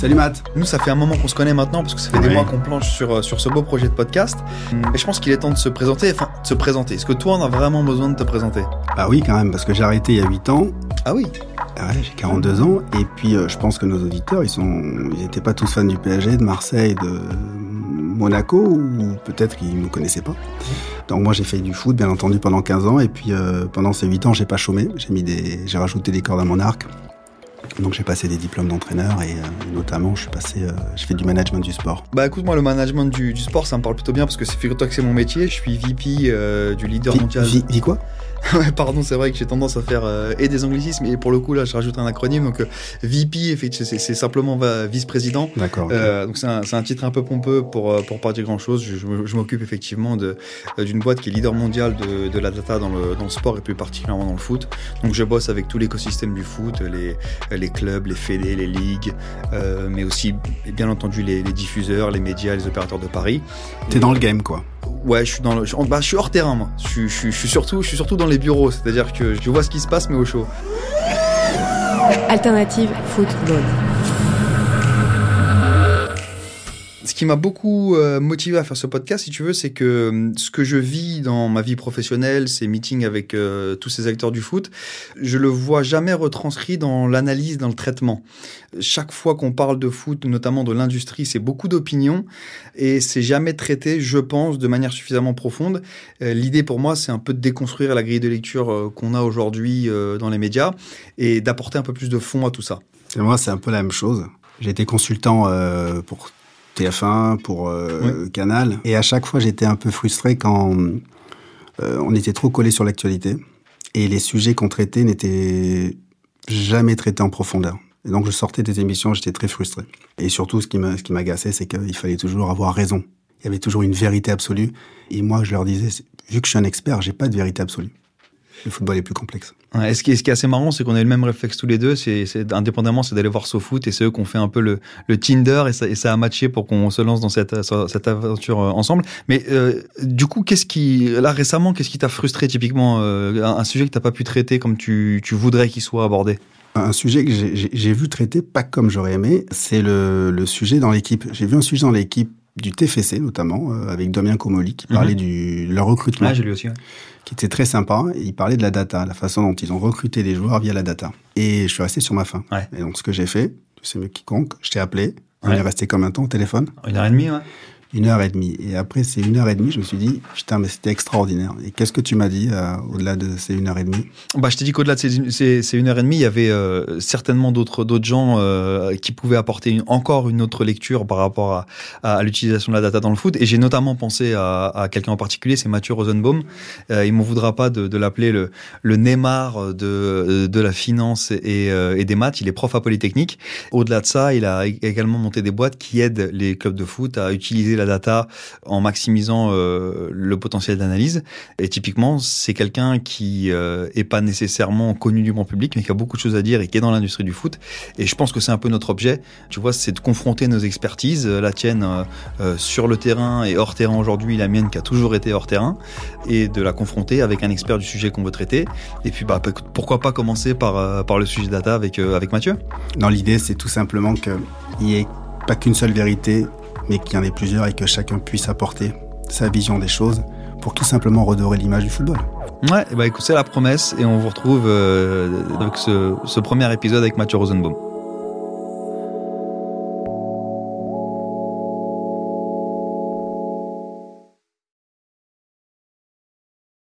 Salut Matt. Nous, ça fait un moment qu'on se connaît maintenant parce que ça fait des mois qu'on planche sur, euh, sur ce beau projet de podcast. Et je pense qu'il est temps de se présenter. Enfin, de se présenter. Est-ce que toi, on a vraiment besoin de te présenter? Bah oui, quand même, parce que j'ai arrêté il y a 8 ans. Ah oui. Ah Ouais, j'ai 42 ans. Et puis, euh, je pense que nos auditeurs, ils sont, ils étaient pas tous fans du PSG, de Marseille, de Monaco, ou peut-être qu'ils ne me connaissaient pas. Donc moi, j'ai fait du foot, bien entendu, pendant 15 ans. Et puis, euh, pendant ces 8 ans, j'ai pas chômé. J'ai mis des, j'ai rajouté des cordes à mon arc. Donc j'ai passé des diplômes d'entraîneur et euh, notamment je suis passé, euh, je fais du management du sport. Bah écoute, moi, le management du, du sport, ça me parle plutôt bien parce que c'est figure-toi que c'est mon métier. Je suis VP euh, du leader mondial. vi- vi quoi? Ouais, pardon, c'est vrai que j'ai tendance à faire euh, et des anglicismes et pour le coup là, je rajoute un acronyme. Donc euh, VP, c'est simplement vice-président. D'accord. Euh, donc c'est un, titre un peu pompeux pour euh, pour pas dire grand chose. Je, je me- je m'occupe effectivement de euh, d'une boîte qui est leader mondial de, de la data dans le dans le sport et plus particulièrement dans le foot. Donc je bosse avec tout l'écosystème du foot, les les clubs, les fédés, les ligues, euh, mais aussi bien entendu les, les diffuseurs, les médias, les opérateurs de paris. T'es dans le game, quoi. Ouais, je suis dans le, bah, je suis hors terrain moi. Je, je suis surtout je suis surtout dans les bureaux, c'est-à-dire que je vois ce qui se passe mais au chaud. Alternative football. Ce qui m'a beaucoup euh, motivé à faire ce podcast, si tu veux, c'est que euh, ce que je vis dans ma vie professionnelle, ces meetings avec euh, tous ces acteurs du foot, je le vois jamais retranscrit dans l'analyse, dans le traitement. Chaque fois qu'on parle de foot, notamment de l'industrie, c'est beaucoup d'opinions et c'est jamais traité, je pense, de manière suffisamment profonde. L'idée pour moi, c'est un peu de déconstruire la grille de lecture qu'on a aujourd'hui dans les médias et d'apporter un peu plus de fond à tout ça. Moi, c'est un peu la même chose. J'ai été consultant pour TF1, pour euh, Canal, et à chaque fois, j'étais un peu frustré quand euh, on était trop collé sur l'actualité et les sujets qu'on traitait n'étaient jamais traités en profondeur. Et donc, je sortais des émissions, j'étais très frustré. Et surtout, ce qui ce m'agaçait, c'est qu'il fallait toujours avoir raison. Il y avait toujours une vérité absolue. Et moi, je leur disais, vu que je suis un expert, j'ai pas de vérité absolue. Le football est plus complexe. Ouais, et ce, qui est, ce qui est assez marrant, c'est qu'on a eu le même réflexe tous les deux. C'est, c'est indépendamment, c'est d'aller voir SoFoot et c'est eux qui ont fait un peu le, le Tinder et ça, et ça a matché pour qu'on se lance dans cette, cette aventure euh, ensemble. Mais euh, du coup, qu'est-ce qui, là récemment, qu'est-ce qui t'a frustré typiquement euh, un, un sujet que t'as pas pu traiter comme tu, tu voudrais qu'il soit abordé? Un sujet que j'ai- j'ai j'ai vu traiter pas comme j'aurais aimé, c'est le, le sujet dans l'équipe. J'ai vu un sujet dans l'équipe du TFC notamment, euh, avec Damien Comoli, qui parlait du leur recrutement, Ah, j'ai lu aussi. ouais. qui était très sympa. Il parlait de la data, la façon dont ils ont recruté des joueurs via la data. Et je suis resté sur ma faim. Ouais. Et donc ce que j'ai fait, mieux que quiconque, je t'ai appelé. On Ouais. est resté comme un temps au téléphone, Une heure et demie, ouais. Une heure et demie. Et après ces une heure et demie, je me suis dit, putain, mais c'était extraordinaire. Et qu'est-ce que tu m'as dit euh, au-delà de ces une heure et demie? Bah, je t'ai dit qu'au-delà de ces, une heure et demie, il y avait euh, certainement d'autres gens euh, qui pouvaient apporter encore une autre lecture par rapport à, l'utilisation de la data dans le foot. Et j'ai notamment pensé à, quelqu'un en particulier, c'est Mathieu Rosenbaum. Il m'en voudra pas de, l'appeler le, le Neymar de, de la finance et, et des maths. Il est prof à Polytechnique. Au-delà de ça, il a également monté des boîtes qui aident les clubs de foot à utiliser la data en maximisant euh, le potentiel d'analyse. Et typiquement, c'est quelqu'un qui euh, est pas nécessairement connu du grand public, mais qui a beaucoup de choses à dire et qui est dans l'industrie du foot. Et je pense que c'est un peu notre objet. Tu vois, c'est de confronter nos expertises, euh, la tienne sur le terrain et hors terrain aujourd'hui, la mienne qui a toujours été hors terrain, et de la confronter avec un expert du sujet qu'on veut traiter. Et puis, bah, pourquoi pas commencer par par le sujet data avec avec Mathieu? Non, l'idée, c'est tout simplement qu'il n'y ait pas qu'une seule vérité, mais qu'il y en ait plusieurs et que chacun puisse apporter sa vision des choses pour tout simplement redorer l'image du football. Ouais, et bah écoute, c'est la promesse, et on vous retrouve euh, avec ce, ce premier épisode avec Mathieu Rosenbaum.